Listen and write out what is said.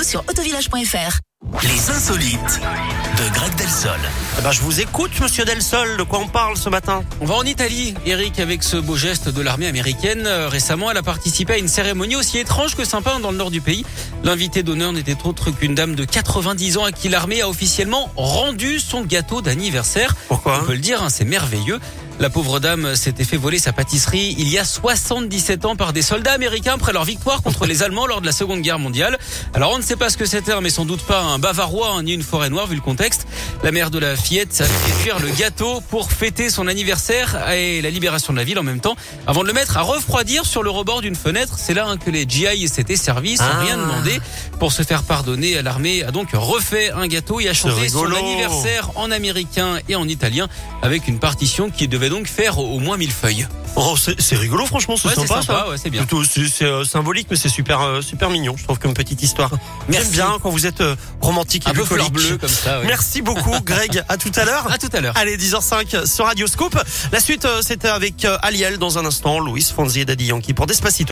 Rendez-vous sur autovillage.fr. Les insolites de Greg Delsol. Eh ben, je vous écoute, monsieur Delsol. De quoi on parle ce matin? On va en Italie, Eric, avec ce beau geste de l'armée américaine. Euh, récemment, elle a participé à une cérémonie aussi étrange que sympa dans le nord du pays. L'invité d'honneur n'était autre qu'une dame de 90 ans à qui l'armée a officiellement rendu son gâteau d'anniversaire. Pourquoi? On peut le dire, hein, c'est merveilleux. La pauvre dame s'était fait voler sa pâtisserie il y a 77 ans par des soldats américains après leur victoire contre les Allemands lors de la Seconde Guerre mondiale. Alors on ne sait pas ce que c'était, mais sans doute pas un bavarois hein, ni une forêt noire vu le contexte. La mère de la fillette a fait cuire le gâteau pour fêter son anniversaire et la libération de la ville en même temps, avant de le mettre à refroidir sur le rebord d'une fenêtre. C'est là hein, que les GI s'étaient servis sans Ah. rien demander. Pour se faire pardonner, l'armée a donc refait un gâteau et a chanté son anniversaire en américain et en italien avec une partition qui devait donc faire au moins 1000 feuilles. Oh, c'est rigolo, franchement, c'est Ouais, sympa, sympa, ça. ouais, c'est bien. Plutôt, c'est euh, symbolique, mais c'est super, euh, super mignon, je trouve, comme petite histoire. J'aime bien quand vous êtes euh, romantique et Un peu fleur bucolique. bleue comme ça. ouais. Merci beaucoup, Greg. À tout à l'heure. À tout à l'heure. Allez, 10h05 sur Radio Scoop. La suite, c'était avec Aliel dans un instant, Louis Fonzi et Daddy Yankee pour Despacito.